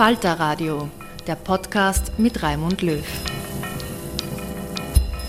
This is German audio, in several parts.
Falter Radio, der Podcast mit Raimund Löw.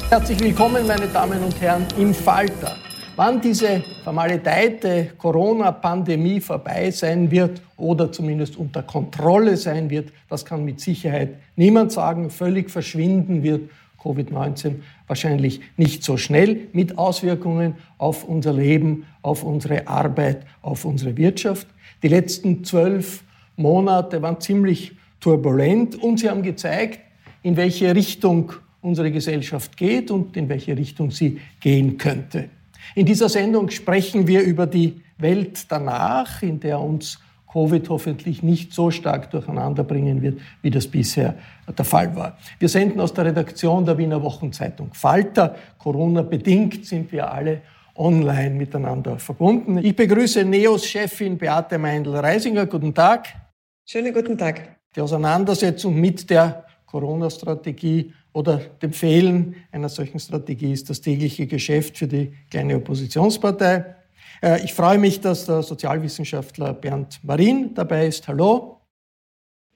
Herzlich willkommen, meine Damen und Herren, im Falter. Wann diese vermaledeite Corona-Pandemie vorbei sein wird oder zumindest unter Kontrolle sein wird, das kann mit Sicherheit niemand sagen. Völlig verschwinden wird Covid-19 wahrscheinlich nicht so schnell mit Auswirkungen auf unser Leben, auf unsere Arbeit, auf unsere Wirtschaft. Die letzten zwölf Monate waren ziemlich turbulent und sie haben gezeigt, in welche Richtung unsere Gesellschaft geht und in welche Richtung sie gehen könnte. In dieser Sendung sprechen wir über die Welt danach, in der uns Covid hoffentlich nicht so stark durcheinander bringen wird, wie das bisher der Fall war. Wir senden aus der Redaktion der Wiener Wochenzeitung Falter. Corona bedingt sind wir alle online miteinander verbunden. Ich begrüße NEOS-Chefin Beate Meindl-Reisinger. Guten Tag. Schönen guten Tag. Die Auseinandersetzung mit der Corona-Strategie oder dem Fehlen einer solchen Strategie ist das tägliche Geschäft für die kleine Oppositionspartei. Äh, ich freue mich, dass der Sozialwissenschaftler Bernd Marin dabei ist. Hallo.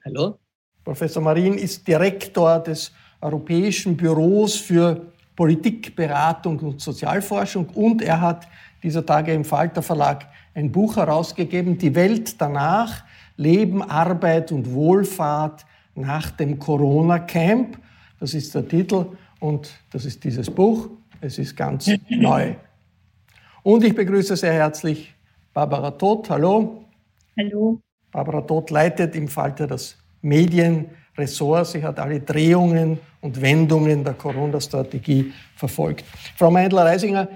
Hallo. Professor Marin ist Direktor des Europäischen Büros für Politikberatung und Sozialforschung und er hat dieser Tage im Falter Verlag ein Buch herausgegeben, Die Welt danach, Leben, Arbeit und Wohlfahrt nach dem Corona-Camp. Das ist der Titel und das ist dieses Buch. Es ist ganz neu. Und ich begrüße sehr herzlich Barbara Todt. Hallo. Hallo. Barbara Todt leitet im Falter das Medienressort. Sie hat alle Drehungen und Wendungen der Corona-Strategie verfolgt. Frau Meindler-Reisinger,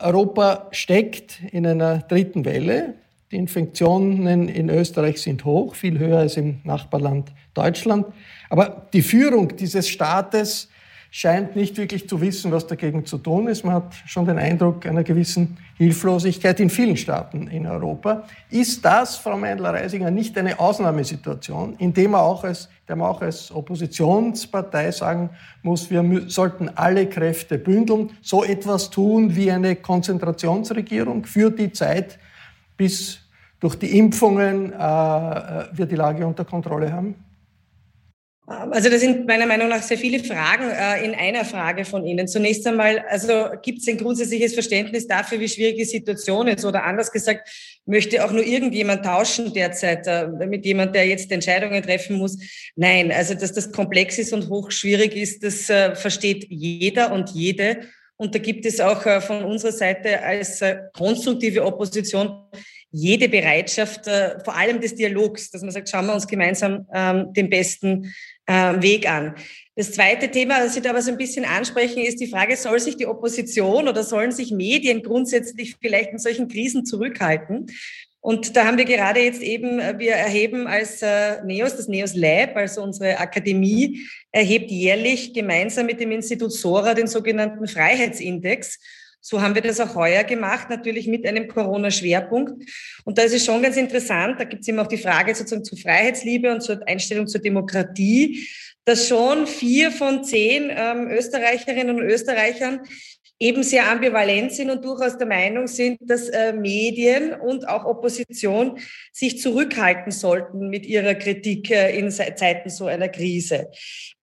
Europa steckt in einer dritten Welle. Die Infektionen in Österreich sind hoch, viel höher als im Nachbarland Deutschland. Aber die Führung dieses Staates scheint nicht wirklich zu wissen, was dagegen zu tun ist. Man hat schon den Eindruck einer gewissen Hilflosigkeit in vielen Staaten in Europa. Ist das, Frau Meindler-Reisinger, nicht eine Ausnahmesituation, in der man auch als, man auch als Oppositionspartei sagen muss, wir sollten alle Kräfte bündeln, so etwas tun wie eine Konzentrationsregierung für die Zeit, bis durch die Impfungen äh, wir die Lage unter Kontrolle haben? Also das sind meiner Meinung nach sehr viele Fragen äh, in einer Frage von Ihnen. Zunächst einmal, also gibt es ein grundsätzliches Verständnis dafür, wie schwierig die Situation ist? Oder anders gesagt, möchte auch nur irgendjemand tauschen derzeit äh, mit jemand, der jetzt Entscheidungen treffen muss? Nein, also dass das komplex ist und hochschwierig ist, das äh, versteht jeder und jede. Und da gibt es auch äh, von unserer Seite als äh, konstruktive Opposition jede Bereitschaft, äh, vor allem des Dialogs, dass man sagt, schauen wir uns gemeinsam ähm, den besten äh, Weg an. Das zweite Thema, das Sie da aber so ein bisschen ansprechen, ist die Frage, soll sich die Opposition oder sollen sich Medien grundsätzlich vielleicht in solchen Krisen zurückhalten? Und da haben wir gerade jetzt eben, wir erheben als NEOS, das NEOS Lab, also unsere Akademie, erhebt jährlich gemeinsam mit dem Institut Sora den sogenannten Freiheitsindex. So haben wir das auch heuer gemacht, natürlich mit einem Corona-Schwerpunkt. Und da ist es schon ganz interessant, da gibt es eben auch die Frage sozusagen zur Freiheitsliebe und zur Einstellung zur Demokratie, dass schon vier von zehn ähm, Österreicherinnen und Österreichern eben sehr ambivalent sind und durchaus der Meinung sind, dass äh, Medien und auch Opposition sich zurückhalten sollten mit ihrer Kritik äh, in Zeiten so einer Krise.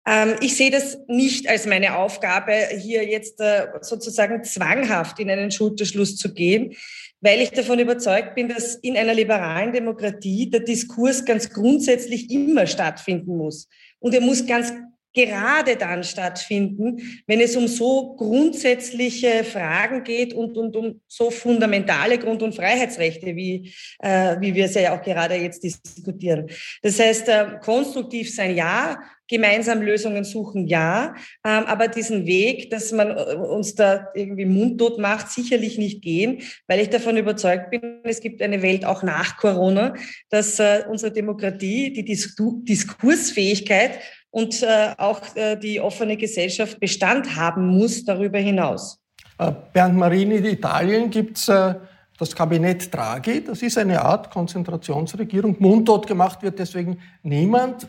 Ähm, ich sehe das nicht als meine Aufgabe, hier jetzt äh, sozusagen zwanghaft in einen Schulterschluss zu gehen, weil ich davon überzeugt bin, dass in einer liberalen Demokratie der Diskurs ganz grundsätzlich immer stattfinden muss. Und er muss ganz gerade dann stattfinden, wenn es um so grundsätzliche Fragen geht und, und um so fundamentale Grund- und Freiheitsrechte, wie, äh, wie wir es ja auch gerade jetzt diskutieren. Das heißt, äh, konstruktiv sein ja, gemeinsam Lösungen suchen, ja, ähm, aber diesen Weg, dass man äh, uns da irgendwie mundtot macht, sicherlich nicht gehen, weil ich davon überzeugt bin, es gibt eine Welt auch nach Corona, dass äh, unsere Demokratie, die Diskursfähigkeit und äh, auch äh, die offene Gesellschaft Bestand haben muss darüber hinaus. Äh, Bernd Marini, in Italien gibt es äh, das Kabinett Draghi. Das ist eine Art Konzentrationsregierung. Mundtot gemacht wird deswegen niemand.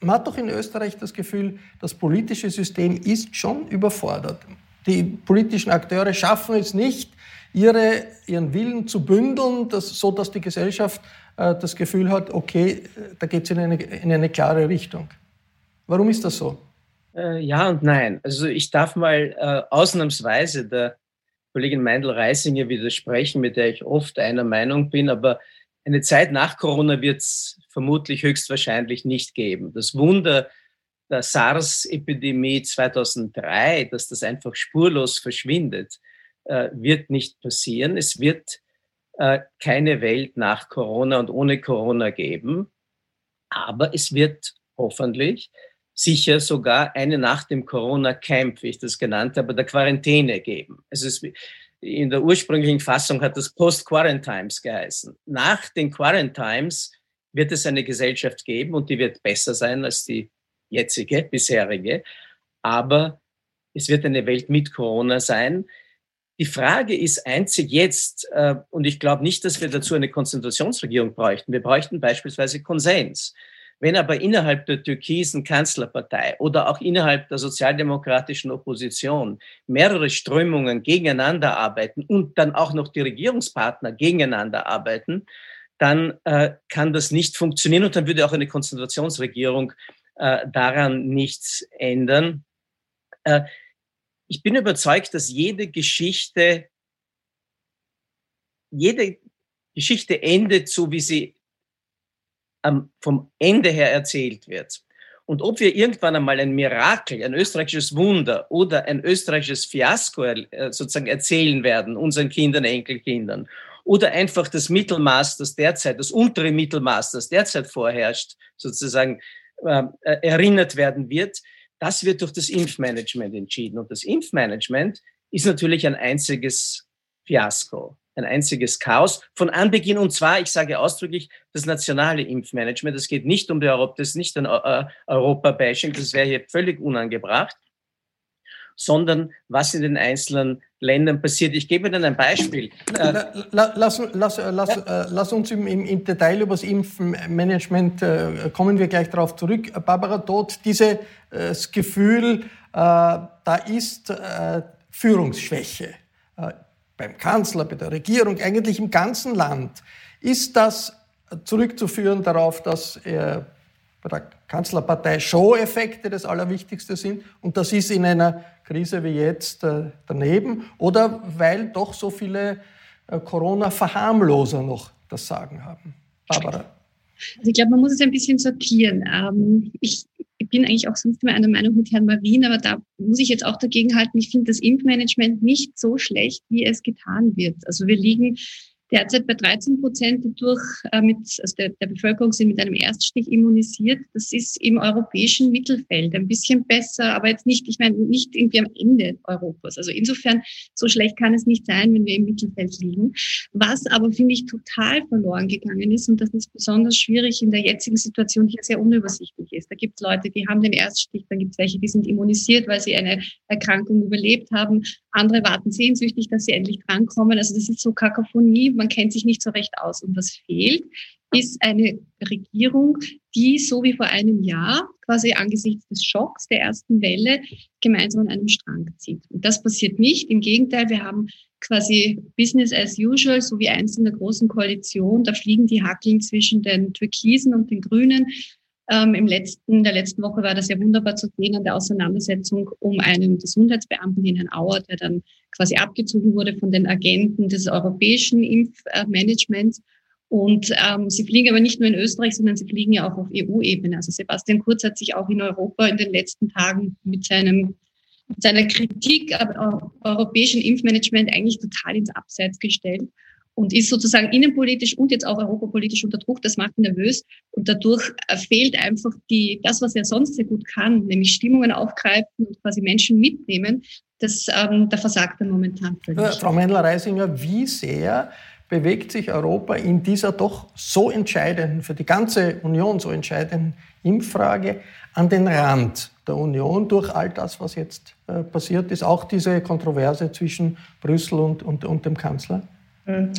Man hat doch in Österreich das Gefühl, das politische System ist schon überfordert. Die politischen Akteure schaffen es nicht, ihre, ihren Willen zu bündeln, dass, so dass die Gesellschaft äh, das Gefühl hat, okay, da geht es in eine, in eine klare Richtung. Warum ist das so? Äh, ja und nein. Also ich darf mal äh, ausnahmsweise der Kollegin Meindl-Reisinger widersprechen, mit der ich oft einer Meinung bin, aber eine Zeit nach Corona wird es vermutlich höchstwahrscheinlich nicht geben. Das Wunder der SARS-Epidemie 2003, dass das einfach spurlos verschwindet, äh, wird nicht passieren. Es wird äh, keine Welt nach Corona und ohne Corona geben, aber es wird hoffentlich sicher sogar eine Nacht im Corona-Camp, wie ich das genannt habe, der Quarantäne geben. Es, in der ursprünglichen Fassung hat das Post-Quarantimes geheißen. Nach den Quarantimes wird es eine Gesellschaft geben und die wird besser sein als die jetzige, bisherige. Aber es wird eine Welt mit Corona sein. Die Frage ist einzig jetzt, äh, und ich glaube nicht, dass wir dazu eine Konzentrationsregierung bräuchten. Wir bräuchten beispielsweise Konsens. Wenn aber innerhalb der türkisen Kanzlerpartei oder auch innerhalb der sozialdemokratischen Opposition mehrere Strömungen gegeneinander arbeiten und dann auch noch die Regierungspartner gegeneinander arbeiten, dann äh, kann das nicht funktionieren und dann würde auch eine Konzentrationsregierung äh, daran nichts ändern. Äh, ich bin überzeugt, dass jede Geschichte, jede Geschichte endet so, wie sie ähm, vom Ende her erzählt wird. Und ob wir irgendwann einmal ein Mirakel, ein österreichisches Wunder oder ein österreichisches Fiasko äh, sozusagen erzählen werden, unseren Kindern, Enkelkindern, oder einfach das Mittelmaß, das derzeit, das untere Mittelmaß, das derzeit vorherrscht, sozusagen ähm, äh, erinnert werden wird, das wird durch das Impfmanagement entschieden. Und das Impfmanagement ist natürlich ein einziges Fiasko ein einziges Chaos von Anbeginn. Und zwar, ich sage ausdrücklich, das nationale Impfmanagement. Es geht nicht um die Europa, das ist nicht ein äh, Europa-Bashing, das wäre hier völlig unangebracht, sondern was in den einzelnen Ländern passiert. Ich gebe Ihnen ein Beispiel. Lass, lass, lass, ja. lass uns im, im, Detail über das Impfmanagement äh, kommen wir gleich darauf zurück. Barbara Todt, dieses äh, Gefühl, äh, da ist äh, Führungsschwäche äh, beim Kanzler, bei der Regierung, eigentlich im ganzen Land. Ist das zurückzuführen darauf, dass äh, bei der Kanzlerpartei Show-Effekte das Allerwichtigste sind und das ist in einer Krise wie jetzt äh, daneben oder weil doch so viele äh, Corona-Verharmloser noch das Sagen haben? Barbara. Also ich glaube, man muss es ein bisschen sortieren. Ähm, ich ich bin eigentlich auch sonst immer einer Meinung mit Herrn Marin, aber da muss ich jetzt auch dagegen halten. Ich finde das Impfmanagement nicht so schlecht, wie es getan wird. Also wir liegen derzeit bei 13 Prozent, die durch äh, mit, also der, der Bevölkerung sind mit einem Erststich immunisiert. Das ist im europäischen Mittelfeld ein bisschen besser, aber jetzt nicht, ich meine, nicht irgendwie am Ende Europas. Also insofern, so schlecht kann es nicht sein, wenn wir im Mittelfeld liegen. Was aber, finde ich, total verloren gegangen ist, und das ist besonders schwierig in der jetzigen Situation, die ja sehr unübersichtlich ist. Da gibt es Leute, die haben den Erststich, dann gibt es welche, die sind immunisiert, weil sie eine Erkrankung überlebt haben. Andere warten sehnsüchtig, dass sie endlich drankommen. Also das ist so Kakophonie man kennt sich nicht so recht aus. Und was fehlt, ist eine Regierung, die so wie vor einem Jahr quasi angesichts des Schocks der ersten Welle gemeinsam an einem Strang zieht. Und das passiert nicht. Im Gegenteil, wir haben quasi Business as usual, so wie einst in der großen Koalition. Da fliegen die Hackeln zwischen den Türkisen und den Grünen. Ähm, Im letzten, der letzten Woche war das ja wunderbar zu sehen an der Auseinandersetzung um einen Gesundheitsbeamten, den Herrn Auer, der dann quasi abgezogen wurde von den Agenten des europäischen Impfmanagements. Und ähm, sie fliegen aber nicht nur in Österreich, sondern sie fliegen ja auch auf EU-Ebene. Also Sebastian Kurz hat sich auch in Europa in den letzten Tagen mit seinem mit seiner Kritik am europäischen Impfmanagement eigentlich total ins Abseits gestellt und ist sozusagen innenpolitisch und jetzt auch europapolitisch unter Druck. Das macht ihn nervös und dadurch äh, fehlt einfach die, das, was er sonst sehr gut kann, nämlich Stimmungen aufgreifen und quasi Menschen mitnehmen. Das, ähm, da versagt er momentan völlig. Ja, Frau Mendler-Reisinger, wie sehr bewegt sich Europa in dieser doch so entscheidenden, für die ganze Union so entscheidenden Impffrage an den Rand der Union durch all das, was jetzt äh, passiert ist, auch diese Kontroverse zwischen Brüssel und, und, und dem Kanzler? Hm.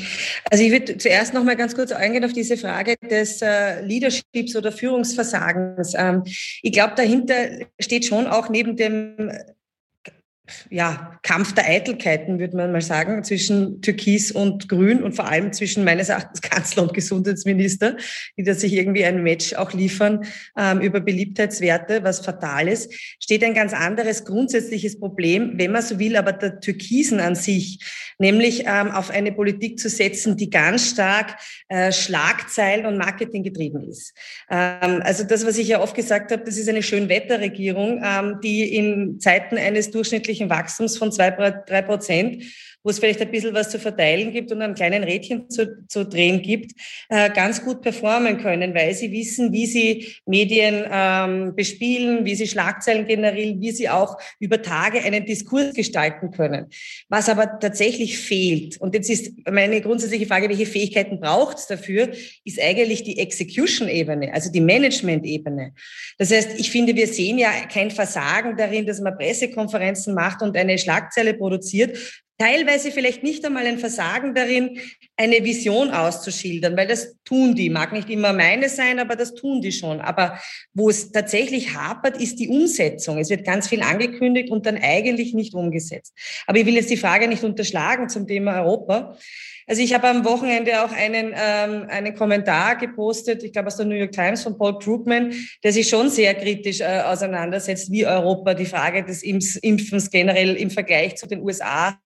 Also ich würde zuerst noch mal ganz kurz eingehen auf diese Frage des äh, Leaderships oder Führungsversagens. Ähm, ich glaube, dahinter steht schon auch neben dem ja, Kampf der Eitelkeiten, würde man mal sagen, zwischen Türkis und Grün und vor allem zwischen meines Erachtens Kanzler und Gesundheitsminister, die da sich irgendwie ein Match auch liefern ähm, über Beliebtheitswerte, was fatal ist, steht ein ganz anderes grundsätzliches Problem, wenn man so will, aber der Türkisen an sich, nämlich ähm, auf eine Politik zu setzen, die ganz stark äh, Schlagzeilen und Marketing getrieben ist. Ähm, also das, was ich ja oft gesagt habe, das ist eine Schönwetterregierung, ähm, die in Zeiten eines durchschnittlichen wirtschaftlichen Wachstums von zwei, drei Prozent, wo es vielleicht ein bisschen was zu verteilen gibt und einen kleinen Rädchen zu, zu drehen gibt, äh, ganz gut performen können, weil sie wissen, wie sie Medien ähm, bespielen, wie sie Schlagzeilen generieren, wie sie auch über Tage einen Diskurs gestalten können. Was aber tatsächlich fehlt, und jetzt ist meine grundsätzliche Frage, welche Fähigkeiten braucht es dafür, ist eigentlich die Execution-Ebene, also die Management-Ebene. Das heißt, ich finde, wir sehen ja kein Versagen darin, dass man Pressekonferenzen macht und eine Schlagzeile produziert, teilweise vielleicht nicht einmal ein Versagen darin, eine Vision auszuschildern, weil das tun die. Mag nicht immer meine sein, aber das tun die schon. Aber wo es tatsächlich hapert, ist die Umsetzung. Es wird ganz viel angekündigt und dann eigentlich nicht umgesetzt. Aber ich will jetzt die Frage nicht unterschlagen zum Thema Europa. Also ich habe am Wochenende auch einen, ähm, einen Kommentar gepostet, ich glaube aus der New York Times von Paul Krugman, der sich schon sehr kritisch äh, auseinandersetzt, wie Europa die Frage des Impfens generell im Vergleich zu den USA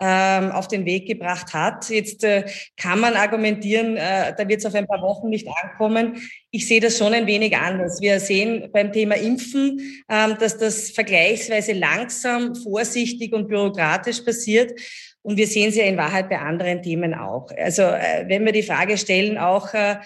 ähm, auf den Weg gebracht hat. Jetzt äh, kann man argumentieren, äh, da wird es auf ein paar Wochen nicht ankommen. Ich sehe das schon ein wenig anders. Wir sehen beim Thema Impfen, ähm, dass das vergleichsweise langsam, vorsichtig und bürokratisch passiert. Und wir sehen es ja in Wahrheit bei anderen Themen auch. Also äh, wenn wir die Frage stellen, auch äh,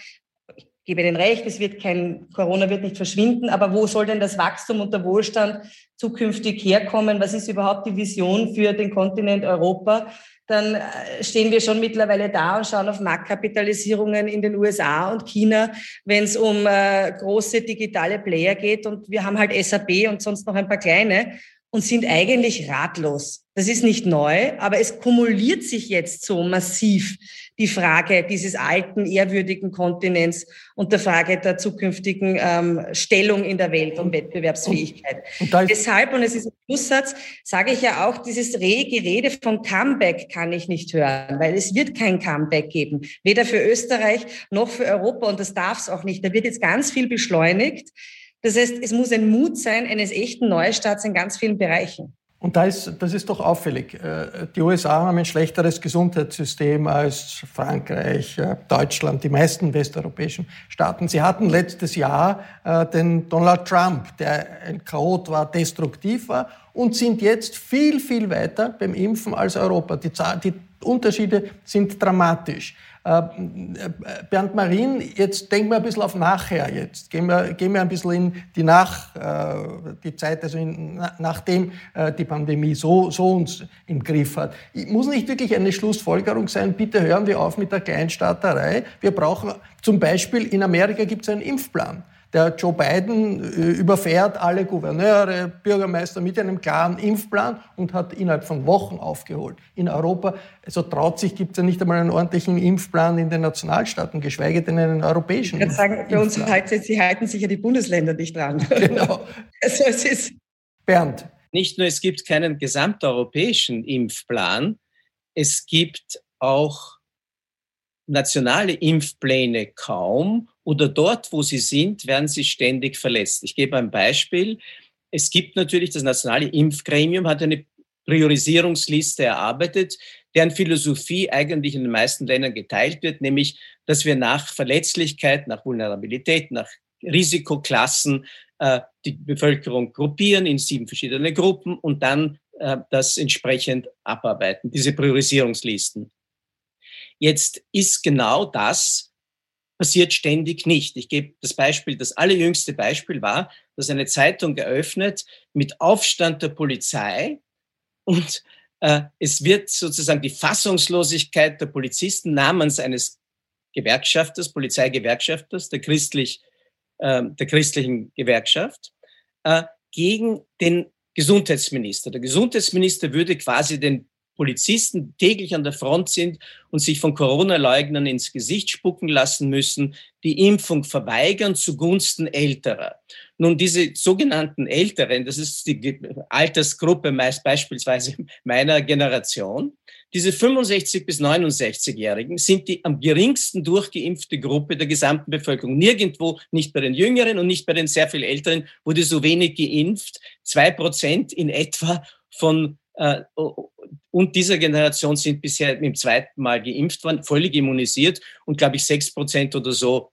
gebe Ihnen recht, es wird kein, Corona wird nicht verschwinden, aber wo soll denn das Wachstum und der Wohlstand zukünftig herkommen? Was ist überhaupt die Vision für den Kontinent Europa? Dann äh, stehen wir schon mittlerweile da und schauen auf Marktkapitalisierungen in den USA und China, wenn es um äh, große digitale Player geht. Und wir haben halt SAP und sonst noch ein paar kleine und sind eigentlich ratlos. Das ist nicht neu, aber es kumuliert sich jetzt so massiv die Frage dieses alten, ehrwürdigen Kontinents und der Frage der zukünftigen ähm, Stellung in der Welt und Wettbewerbsfähigkeit. Und, und Deshalb, und es ist ein Schlusssatz, sage ich ja auch, dieses rege Rede von Comeback kann ich nicht hören, weil es wird kein Comeback geben, weder für Österreich noch für Europa und das darf es auch nicht. Da wird jetzt ganz viel beschleunigt. Das heißt, es muss ein Mut sein eines echten Neustarts in ganz vielen Bereichen. Und da ist, das ist doch auffällig. Äh, die USA haben ein schlechteres Gesundheitssystem als Frankreich, äh, Deutschland, die meisten westeuropäischen Staaten. Sie hatten letztes Jahr äh, den Donald Trump, der ein Chaot war, destruktiv war, und sind jetzt viel, viel weiter beim Impfen als Europa. Die, die Unterschiede sind dramatisch. Äh, Bernd Marin, jetzt denken wir ein bisschen auf nachher jetzt. Gehen wir, gehen wir ein bisschen in die Nach, äh, die Zeit, also in, nachdem äh, die Pandemie so, so uns im Griff hat. Muss nicht wirklich eine Schlussfolgerung sein, bitte hören wir auf mit der Kleinstaaterei. Wir brauchen zum Beispiel, in Amerika gibt es einen Impfplan. Der Joe Biden äh, überfährt alle Gouverneure, Bürgermeister mit einem klaren Impfplan und hat innerhalb von Wochen aufgeholt. In Europa, also traut sich, gibt es ja nicht einmal einen ordentlichen Impfplan in den Nationalstaaten, geschweige denn einen europäischen. Ich kann sagen, bei uns halten, sie halten sich ja die Bundesländer nicht dran. Genau. also es ist Bernd. Nicht nur es gibt keinen gesamteuropäischen Impfplan, es gibt auch nationale Impfpläne kaum oder dort, wo sie sind, werden sie ständig verletzt. Ich gebe ein Beispiel. Es gibt natürlich das nationale Impfgremium, hat eine Priorisierungsliste erarbeitet, deren Philosophie eigentlich in den meisten Ländern geteilt wird, nämlich, dass wir nach Verletzlichkeit, nach Vulnerabilität, nach Risikoklassen äh, die Bevölkerung gruppieren in sieben verschiedene Gruppen und dann äh, das entsprechend abarbeiten, diese Priorisierungslisten. Jetzt ist genau das passiert ständig nicht. Ich gebe das Beispiel, das allerjüngste Beispiel war, dass eine Zeitung geöffnet mit Aufstand der Polizei und äh, es wird sozusagen die Fassungslosigkeit der Polizisten namens eines Gewerkschafters, Polizeigewerkschafters, der, christlich, äh, der christlichen Gewerkschaft, äh, gegen den Gesundheitsminister. Der Gesundheitsminister würde quasi den Polizisten täglich an der Front sind und sich von Corona-Leugnern ins Gesicht spucken lassen müssen, die Impfung verweigern zugunsten Älterer. Nun, diese sogenannten Älteren, das ist die Altersgruppe meist beispielsweise meiner Generation, diese 65 bis 69-Jährigen sind die am geringsten durchgeimpfte Gruppe der gesamten Bevölkerung. Nirgendwo, nicht bei den Jüngeren und nicht bei den sehr viel Älteren, wurde so wenig geimpft. Zwei Prozent in etwa von äh, und dieser Generation sind bisher im zweiten Mal geimpft worden, völlig immunisiert und glaube ich sechs Prozent oder so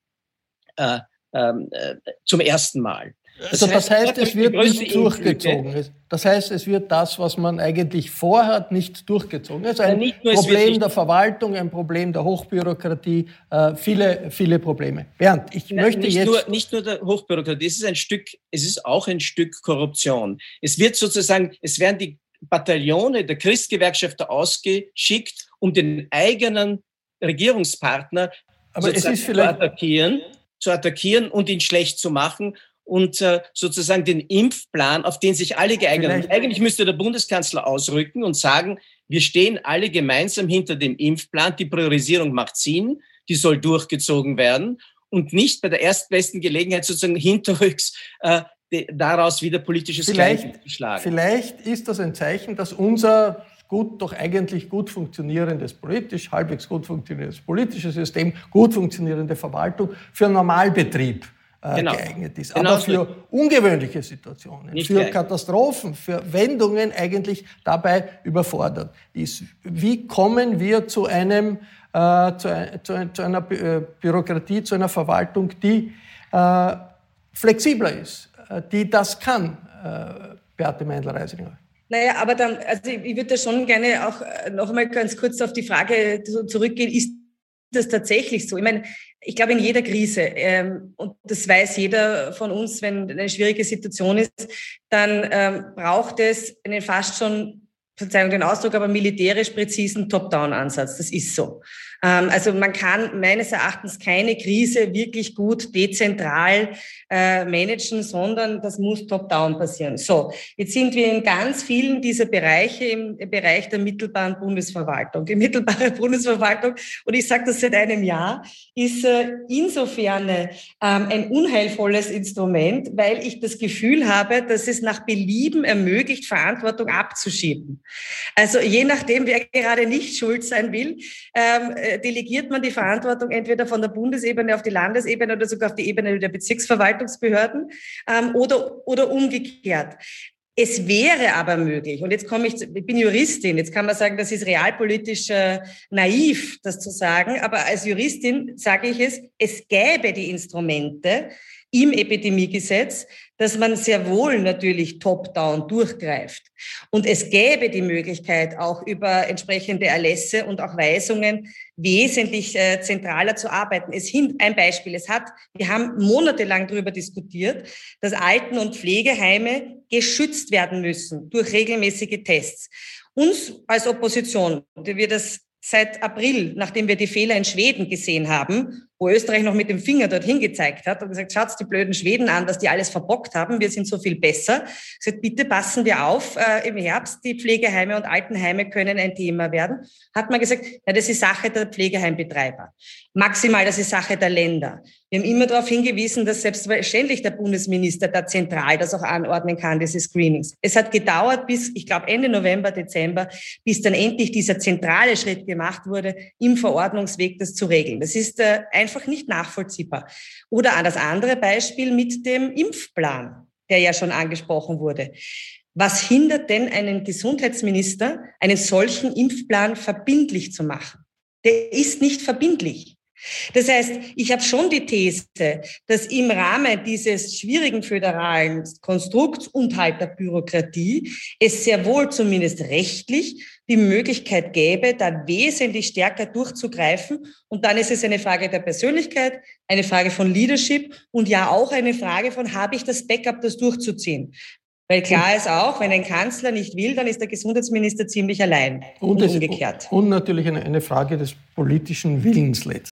äh, ähm, äh, zum ersten Mal. Also das heißt, es wird nicht durchgezogen. Das heißt, es wird das, was man eigentlich vorhat, nicht durchgezogen. Es ist ein ja, Problem der Verwaltung, ein Problem der Hochbürokratie, äh, viele, viele Probleme. Bernd, ich Nein, möchte nicht jetzt... Nur, nicht nur der Hochbürokratie, es ist ein Stück, es ist auch ein Stück Korruption. Es wird sozusagen, es werden die Bataillone der Christgewerkschafter ausgeschickt, um den eigenen Regierungspartner zu attackieren, zu attackieren und ihn schlecht zu machen und äh, sozusagen den Impfplan, auf den sich alle geeignet haben. Eigentlich müsste der Bundeskanzler ausrücken und sagen, wir stehen alle gemeinsam hinter dem Impfplan, die Priorisierung macht Sinn, die soll durchgezogen werden und nicht bei der erstbesten Gelegenheit sozusagen hinterrücks äh, daraus wieder politisches vielleicht, geschlagen. Vielleicht ist das ein Zeichen, dass unser gut, doch eigentlich gut funktionierendes politisch, halbwegs gut funktionierendes politisches System, gut funktionierende Verwaltung für Normalbetrieb äh, genau. geeignet ist. Genau Aber für ungewöhnliche Situationen, Nicht für geeignet. Katastrophen, für Wendungen eigentlich dabei überfordert ist. Wie kommen wir zu einem äh, zu, zu, zu, einer äh, Bürokratie, zu einer Verwaltung, die äh, flexibler ist, die das kann, äh, Beate Meindl-Reisinger. Naja, aber dann, also ich würde da schon gerne auch äh, noch einmal ganz kurz auf die Frage zurückgehen, ist das tatsächlich so? Ich meine, ich glaube, in jeder Krise, ähm, und das weiß jeder von uns, wenn eine schwierige Situation ist, dann ähm, braucht es einen fast schon Verzeihung den Ausdruck, aber militärisch präzisen Top-Down-Ansatz. Das ist so. Ähm, also man kann meines Erachtens keine Krise wirklich gut dezentral äh, managen, sondern das muss top-down passieren. So, jetzt sind wir in ganz vielen dieser Bereiche im Bereich der mittelbaren Bundesverwaltung. Die mittelbare Bundesverwaltung, und ich sage das seit einem Jahr, ist äh, insofern ähm, ein unheilvolles Instrument, weil ich das Gefühl habe, dass es nach Belieben ermöglicht, Verantwortung abzuschieben. Also je nachdem, wer gerade nicht schuld sein will, ähm, äh, delegiert man die Verantwortung entweder von der Bundesebene auf die Landesebene oder sogar auf die Ebene der Bezirksverwaltungsbehörden ähm, oder, oder umgekehrt. Es wäre aber möglich, und jetzt komme ich, ich bin Juristin, jetzt kann man sagen, das ist realpolitisch äh, naiv, das zu sagen, aber als Juristin sage ich es, es gäbe die Instrumente im Epidemiegesetz, dass man sehr wohl natürlich top-down durchgreift. Und es gäbe die Möglichkeit, auch über entsprechende Erlässe und auch Weisungen wesentlich äh, zentraler zu arbeiten. Es hin, ein Beispiel. Es hat, wir haben monatelang darüber diskutiert, dass Alten- und Pflegeheime geschützt werden müssen durch regelmäßige Tests. Uns als Opposition, die wir das seit April, nachdem wir die Fehler in Schweden gesehen haben, wo Österreich noch mit dem Finger dorthin gezeigt hat und gesagt, schaut die blöden Schweden an, dass die alles verbockt haben, wir sind so viel besser. Gesagt, bitte passen wir auf, äh, im Herbst, die Pflegeheime und Altenheime können ein Thema werden. Hat man gesagt, na, das ist Sache der Pflegeheimbetreiber. Maximal, das ist Sache der Länder. Wir haben immer darauf hingewiesen, dass selbstverständlich der Bundesminister da zentral das auch anordnen kann, diese Screenings. Es hat gedauert bis, ich glaube, Ende November, Dezember, bis dann endlich dieser zentrale Schritt gemacht wurde, im Verordnungsweg das zu regeln. Das ist äh, einfach nicht nachvollziehbar. Oder an das andere Beispiel mit dem Impfplan, der ja schon angesprochen wurde. Was hindert denn einen Gesundheitsminister, einen solchen Impfplan verbindlich zu machen? Der ist nicht verbindlich. Das heißt, ich habe schon die These, dass im Rahmen dieses schwierigen föderalen Konstrukts und halt der Bürokratie es sehr wohl zumindest rechtlich die Möglichkeit gäbe, da wesentlich stärker durchzugreifen. Und dann ist es eine Frage der Persönlichkeit, eine Frage von Leadership und ja auch eine Frage von, habe ich das Backup, das durchzuziehen? Weil klar ist auch, wenn ein Kanzler nicht will, dann ist der Gesundheitsminister ziemlich allein und, und umgekehrt. Und natürlich eine, eine Frage des politischen Willens letztendlich.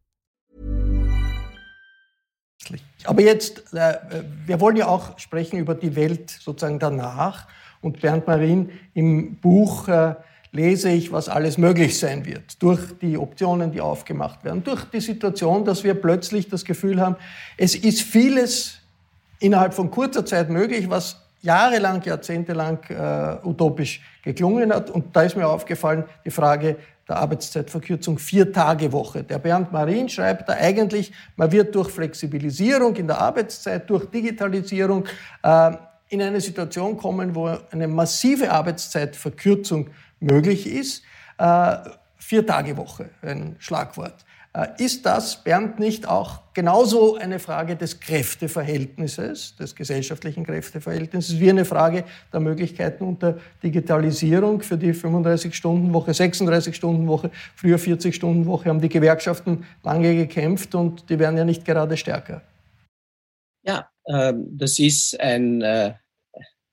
Aber jetzt, äh, wir wollen ja auch sprechen über die Welt sozusagen danach. Und Bernd Marin im Buch äh, lese ich, was alles möglich sein wird durch die Optionen, die aufgemacht werden, durch die Situation, dass wir plötzlich das Gefühl haben, es ist vieles innerhalb von kurzer Zeit möglich, was jahrelang, jahrzehntelang äh, utopisch geklungen hat. Und da ist mir aufgefallen die Frage der Arbeitszeitverkürzung Vier-Tage-Woche. Der Bernd Marin schreibt da eigentlich, man wird durch Flexibilisierung in der Arbeitszeit, durch Digitalisierung äh, in eine Situation kommen, wo eine massive Arbeitszeitverkürzung möglich ist. Äh, vier Tage Woche, ein Schlagwort. Äh, ist das, Bernd, nicht auch genauso eine Frage des Kräfteverhältnisses, des gesellschaftlichen Kräfteverhältnisses, wie eine Frage der Möglichkeiten unter Digitalisierung für die 35-Stunden-Woche, 36-Stunden-Woche, früher 40-Stunden-Woche haben die Gewerkschaften lange gekämpft und die werden ja nicht gerade stärker. Ja, ähm, das ist ein äh,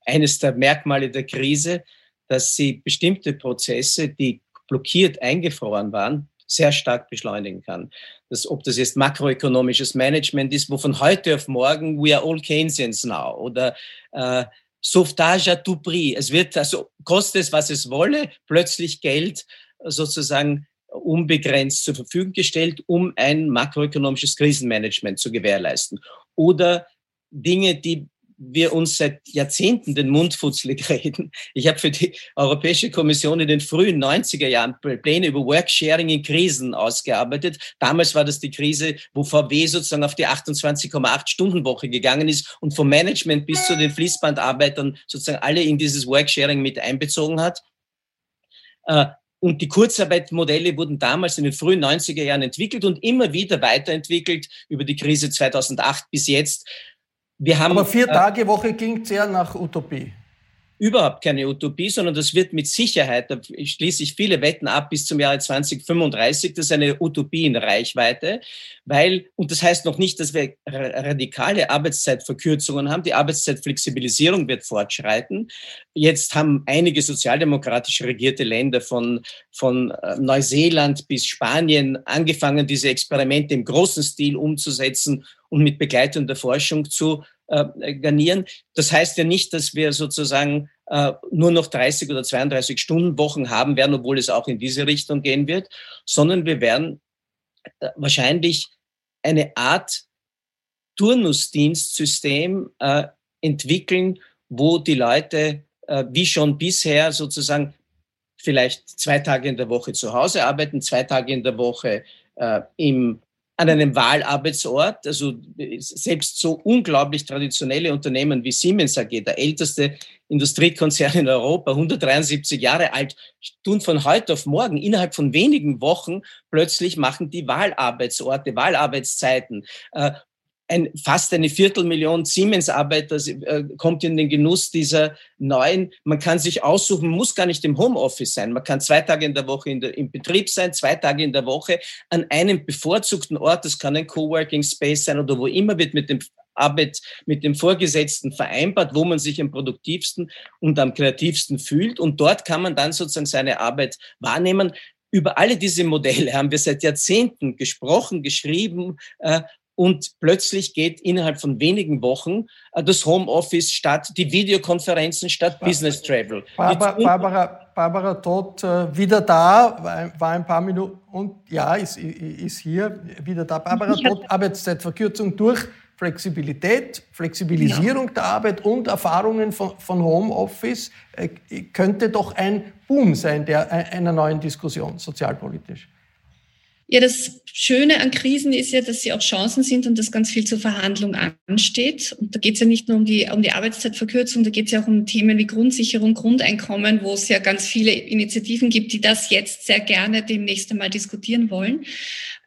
eines der Merkmale der Krise, dass sie bestimmte Prozesse, die blockiert eingefroren waren, sehr stark beschleunigen kann. Das, ob das jetzt makroökonomisches Management ist, wo von heute auf morgen we are all Keynesians now oder äh, Sauvetage à tout prix. Es wird also, koste es, was es wolle, plötzlich Geld sozusagen unbegrenzt zur Verfügung gestellt, um ein makroökonomisches Krisenmanagement zu gewährleisten. Oder Dinge, die wir uns seit Jahrzehnten den Mund futzlig reden. Ich habe für die Europäische Kommission in den frühen 90er Jahren Pläne über Worksharing in Krisen ausgearbeitet. Damals war das die Krise, wo VW sozusagen auf die 28,8 Stunden Woche gegangen ist und vom Management bis zu den Fließbandarbeitern sozusagen alle in dieses Worksharing mit einbezogen hat. Äh, und die Kurzarbeitmodelle wurden damals in den frühen 90er Jahren entwickelt und immer wieder weiterentwickelt über die Krise 2008 bis jetzt. Wir haben, Aber vier äh, Tage Woche klingt sehr nach Utopie überhaupt keine Utopie, sondern das wird mit Sicherheit, da schließe ich viele Wetten ab, bis zum Jahre 2035, das ist eine Utopie in Reichweite, weil, und das heißt noch nicht, dass wir radikale Arbeitszeitverkürzungen haben, die Arbeitszeitflexibilisierung wird fortschreiten. Jetzt haben einige sozialdemokratisch regierte Länder von, von äh, Neuseeland bis Spanien angefangen, diese Experimente im großen Stil umzusetzen und mit Begleitung der Forschung zu äh, garnieren. Das heißt ja nicht, dass wir sozusagen äh, nur noch 30 oder 32 Stunden Wochen haben werden, obwohl es auch in diese Richtung gehen wird, sondern wir werden wahrscheinlich eine Art Turnusdienstsystem äh, entwickeln, wo die Leute äh, wie schon bisher sozusagen vielleicht zwei Tage in der Woche zu Hause arbeiten, zwei Tage in der Woche äh, im an einem Wahlarbeitsort. Also selbst so unglaublich traditionelle Unternehmen wie Siemens AG, der älteste Industriekonzern in Europa, 173 Jahre alt, tun von heute auf morgen innerhalb von wenigen Wochen plötzlich machen die Wahlarbeitsorte, Wahlarbeitszeiten. Äh, ein, fast eine Viertelmillion Siemens-Arbeiter äh, kommt in den Genuss dieser neuen. Man kann sich aussuchen, muss gar nicht im Homeoffice sein. Man kann zwei Tage in der Woche in der, im Betrieb sein, zwei Tage in der Woche an einem bevorzugten Ort. Das kann ein Coworking Space sein oder wo immer wird mit dem Arbeit mit dem Vorgesetzten vereinbart, wo man sich am produktivsten und am kreativsten fühlt. Und dort kann man dann sozusagen seine Arbeit wahrnehmen. Über alle diese Modelle haben wir seit Jahrzehnten gesprochen, geschrieben äh, und plötzlich geht innerhalb von wenigen Wochen äh, das Homeoffice statt, die Videokonferenzen statt Business Travel. Barbara, Barbara, Barbara Todt äh, wieder da, war ein paar Minuten und ja, ist, ist hier wieder da. Barbara Todt, Arbeitszeitverkürzung durch Flexibilität, Flexibilisierung ja. der Arbeit und Erfahrungen von, von Homeoffice äh, könnte doch ein Boom sein der, einer neuen Diskussion sozialpolitisch. Ja, das Schöne an Krisen ist ja, dass sie auch Chancen sind und dass ganz viel zur Verhandlung ansteht. Und da geht es ja nicht nur um die, um die Arbeitszeitverkürzung, da geht es ja auch um Themen wie Grundsicherung, Grundeinkommen, wo es ja ganz viele Initiativen gibt, die das jetzt sehr gerne demnächst einmal diskutieren wollen.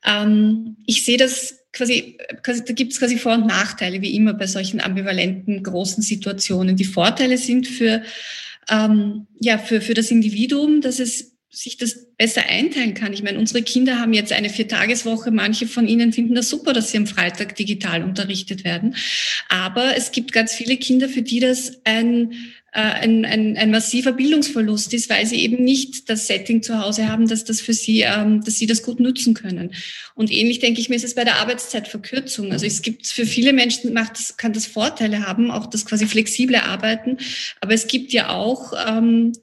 Ähm, ich sehe das quasi, quasi da gibt es quasi Vor- und Nachteile, wie immer bei solchen ambivalenten großen Situationen. Die Vorteile sind für, ähm, ja, für, für das Individuum, dass es sich das besser einteilen kann. Ich meine, unsere Kinder haben jetzt eine Viertageswoche. Manche von ihnen finden das super, dass sie am Freitag digital unterrichtet werden. Aber es gibt ganz viele Kinder, für die das ein äh, ein, ein, ein massiver Bildungsverlust ist, weil sie eben nicht das Setting zu Hause haben, dass das für sie, ähm, dass sie das gut nutzen können. Und ähnlich denke ich mir, ist es bei der Arbeitszeitverkürzung. Also es gibt für viele Menschen macht das, kann das Vorteile haben, auch das quasi flexible Arbeiten. Aber es gibt ja auch ähm,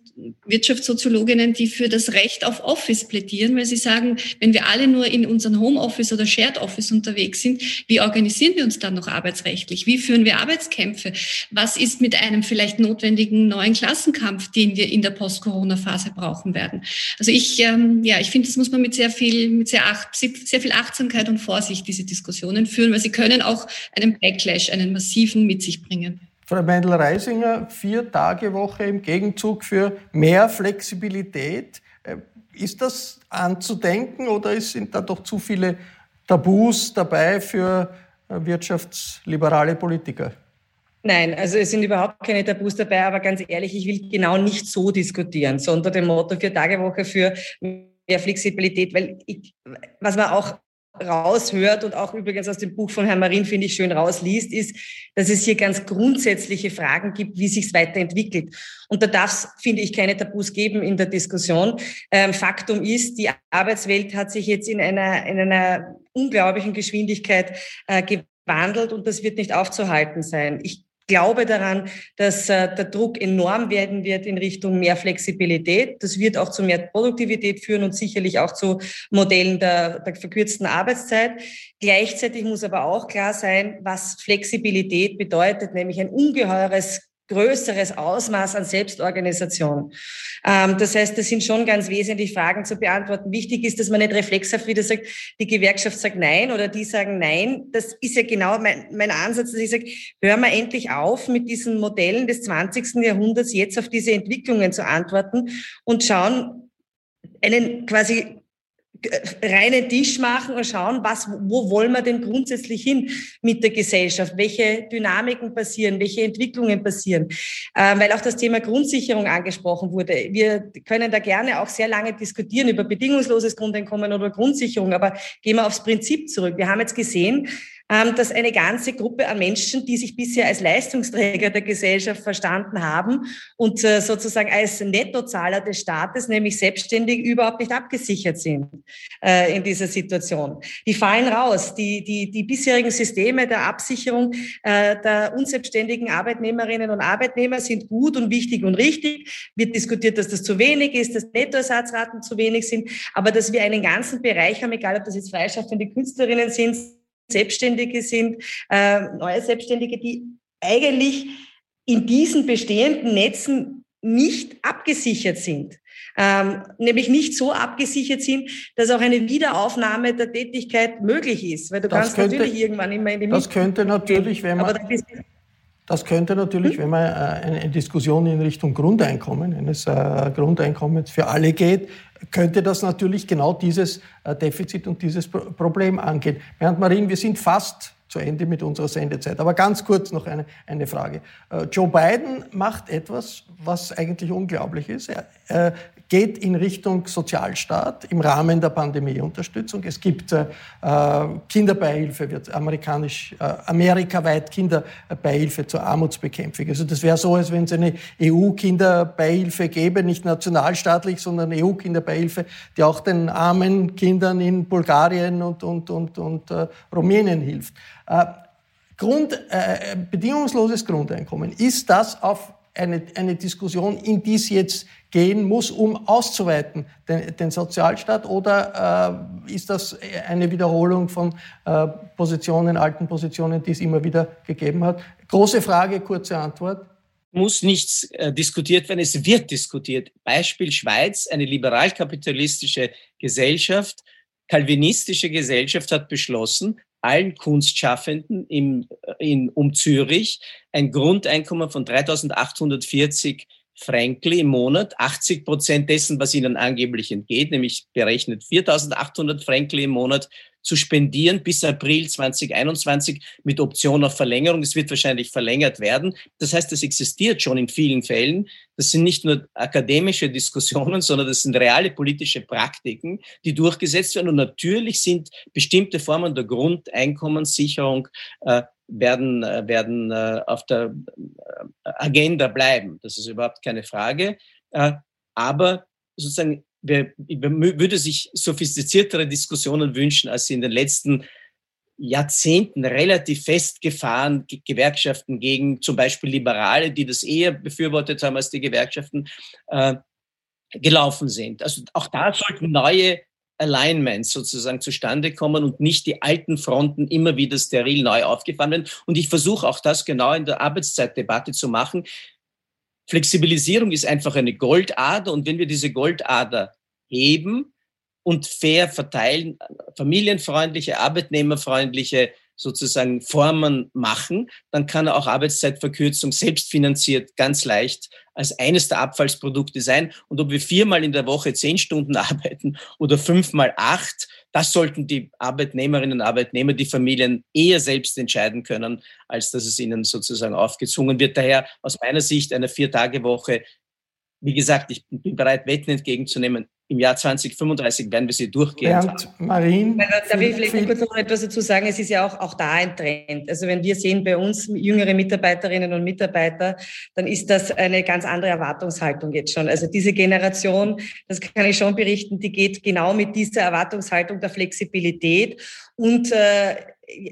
Wirtschaftssoziologinnen, die für das Recht auf Office plädieren, weil sie sagen, wenn wir alle nur in unserem Homeoffice oder Shared Office unterwegs sind, wie organisieren wir uns dann noch arbeitsrechtlich? Wie führen wir Arbeitskämpfe? Was ist mit einem vielleicht notwendigen neuen Klassenkampf, den wir in der Post-Corona-Phase brauchen werden? Also ich, ähm, ja, ich finde, das muss man mit sehr viel, mit sehr, acht, sehr viel Achtsamkeit und Vorsicht diese Diskussionen führen, weil sie können auch einen Backlash, einen massiven mit sich bringen. Frau Mendel-Reisinger, vier Tage Woche im Gegenzug für mehr Flexibilität. Äh, ist das anzudenken oder sind da doch zu viele Tabus dabei für äh, wirtschaftsliberale Politiker? Nein, also es sind überhaupt keine Tabus dabei, aber ganz ehrlich, ich will genau nicht so diskutieren, so unter dem Motto vier Tage Woche für mehr Flexibilität, weil ich, was man auch raushört und auch übrigens aus dem Buch von Herrn Marin, finde ich, schön rausliest, ist, dass es hier ganz grundsätzliche Fragen gibt, wie sich es weiterentwickelt. Und da darf es, finde ich, keine Tabus geben in der Diskussion. Ähm, Faktum ist, die Arbeitswelt hat sich jetzt in einer, in einer unglaublichen Geschwindigkeit äh, gewandelt und das wird nicht aufzuhalten sein. Ich glaube daran, dass äh, der Druck enorm werden wird in Richtung mehr Flexibilität. Das wird auch zu mehr Produktivität führen und sicherlich auch zu Modellen der, der verkürzten Arbeitszeit. Gleichzeitig muss aber auch klar sein, was Flexibilität bedeutet, nämlich ein ungeheures größeres Ausmaß an Selbstorganisation. Ähm, das heißt, das sind schon ganz wesentliche Fragen zu beantworten. Wichtig ist, dass man nicht reflexhaft wieder sagt, die Gewerkschaft sagt Nein oder die sagen Nein. Das ist ja genau mein, mein Ansatz, dass ich sage, hören wir endlich auf, mit diesen Modellen des 20. Jahrhunderts jetzt auf diese Entwicklungen zu antworten und schauen, einen quasi reinen Tisch machen und schauen, was, wo wollen wir denn grundsätzlich hin mit der Gesellschaft? Welche Dynamiken passieren? Welche Entwicklungen passieren? Ähm, weil auch das Thema Grundsicherung angesprochen wurde. Wir können da gerne auch sehr lange diskutieren über bedingungsloses Grundeinkommen oder Grundsicherung, aber gehen wir aufs Prinzip zurück. Wir haben jetzt gesehen, dass eine ganze Gruppe an Menschen, die sich bisher als Leistungsträger der Gesellschaft verstanden haben und äh, sozusagen als Nettozahler des Staates, nämlich selbstständig, überhaupt nicht abgesichert sind äh, in dieser Situation. Die fallen raus. Die, die, die bisherigen Systeme der Absicherung äh, der unselbstständigen Arbeitnehmerinnen und Arbeitnehmer sind gut und wichtig und richtig. Wird diskutiert, dass das zu wenig ist, dass Nettoersatzraten zu wenig sind, aber dass wir einen ganzen Bereich haben, egal ob das jetzt freischaffende Künstlerinnen sind, Selbstständige sind, äh, neue Selbstständige, die eigentlich in diesen bestehenden Netzen nicht abgesichert sind. Ähm, nämlich nicht so abgesichert sind, dass auch eine Wiederaufnahme der Tätigkeit möglich ist. Weil du das kannst könnte, natürlich irgendwann immer in die Das könnte natürlich, wenn man... Das könnte natürlich, hm? wenn man äh, eine Diskussion in Richtung Grundeinkommen, eines äh, Grundeinkommens für alle geht, könnte das natürlich genau dieses äh, Defizit und dieses Problem angehen. Bernd Marin, wir sind fast zu Ende mit unserer Sendezeit. Aber ganz kurz noch eine, eine Frage. Joe Biden macht etwas, was eigentlich unglaublich ist. Er, geht in Richtung Sozialstaat im Rahmen der Pandemieunterstützung. Es gibt äh, Kinderbeihilfe, wird amerikanisch, äh, amerikaweit Kinderbeihilfe zur Armutsbekämpfung. Also das wäre so, als wenn es eine EU-Kinderbeihilfe gäbe, nicht nationalstaatlich, sondern EU-Kinderbeihilfe, die auch den armen Kindern in Bulgarien und, und, und, und äh, Rumänien hilft. Äh, Grund, äh, bedingungsloses Grundeinkommen, ist das auf eine, eine Diskussion, in die es jetzt gehen muss, um auszuweiten, den, den Sozialstaat? Oder äh, ist das eine Wiederholung von äh, Positionen, alten Positionen, die es immer wieder gegeben hat? Große Frage, kurze Antwort muss nichts äh, diskutiert werden, es wird diskutiert. Beispiel Schweiz, eine liberal-kapitalistische Gesellschaft, kalvinistische Gesellschaft hat beschlossen, allen Kunstschaffenden im, äh, in, um Zürich ein Grundeinkommen von 3.840 Frankli im Monat, 80 Prozent dessen, was ihnen angeblich entgeht, nämlich berechnet 4.800 Frankli im Monat, zu spendieren bis April 2021 mit Option auf Verlängerung. Es wird wahrscheinlich verlängert werden. Das heißt, es existiert schon in vielen Fällen. Das sind nicht nur akademische Diskussionen, sondern das sind reale politische Praktiken, die durchgesetzt werden. Und natürlich sind bestimmte Formen der Grundeinkommenssicherung äh, werden, äh, werden äh, auf der äh, Agenda bleiben. Das ist überhaupt keine Frage. Aber sozusagen, wer, würde sich sophistiziertere Diskussionen wünschen, als sie in den letzten Jahrzehnten relativ festgefahren Gewerkschaften gegen zum Beispiel Liberale, die das eher befürwortet haben als die Gewerkschaften, gelaufen sind. Also auch da sollten neue Alignments sozusagen zustande kommen und nicht die alten Fronten immer wieder steril neu aufgefahren werden. Und ich versuche auch das genau in der Arbeitszeitdebatte zu machen. Flexibilisierung ist einfach eine Goldader und wenn wir diese Goldader heben und fair verteilen, familienfreundliche, arbeitnehmerfreundliche sozusagen Formen machen, dann kann er auch Arbeitszeitverkürzung selbstfinanziert ganz leicht als eines der Abfallsprodukte sein. Und ob wir viermal in der Woche zehn Stunden arbeiten oder fünfmal acht, das sollten die Arbeitnehmerinnen und Arbeitnehmer, die Familien eher selbst entscheiden können, als dass es ihnen sozusagen aufgezwungen wird. Daher aus meiner Sicht eine Vier-Tage-Woche wie gesagt, ich bin bereit, Wetten entgegenzunehmen. Im Jahr 2035 werden wir sie durchgehen. Bernd, Marien, da will ich vielleicht kurz noch etwas dazu sagen. Es ist ja auch, auch da ein Trend. Also wenn wir sehen bei uns jüngere Mitarbeiterinnen und Mitarbeiter, dann ist das eine ganz andere Erwartungshaltung jetzt schon. Also diese Generation, das kann ich schon berichten, die geht genau mit dieser Erwartungshaltung der Flexibilität und äh,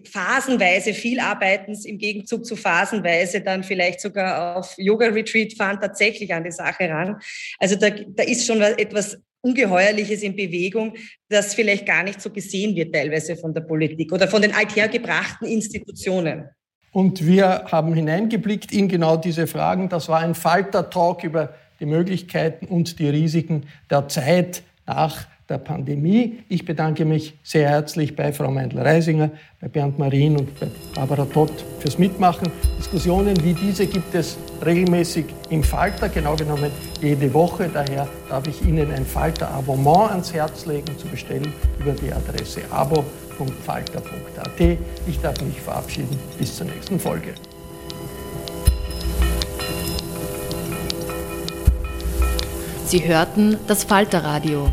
phasenweise viel Arbeitens im Gegenzug zu phasenweise dann vielleicht sogar auf Yoga-Retreat fahren, tatsächlich an die Sache ran. Also da, da ist schon etwas Ungeheuerliches in Bewegung, das vielleicht gar nicht so gesehen wird teilweise von der Politik oder von den althergebrachten Institutionen. Und wir haben hineingeblickt in genau diese Fragen. Das war ein Falter-Talk über die Möglichkeiten und die Risiken der Zeit nach der Pandemie. Ich bedanke mich sehr herzlich bei Frau Meindl-Reisinger, bei Bernd Marien und bei Barbara Todt fürs Mitmachen. Diskussionen wie diese gibt es regelmäßig im Falter, genau genommen jede Woche. Daher darf ich Ihnen ein Falter-Abonnement ans Herz legen, zu bestellen über die Adresse abo.falter.at. Ich darf mich verabschieden. Bis zur nächsten Folge. Sie hörten das Falterradio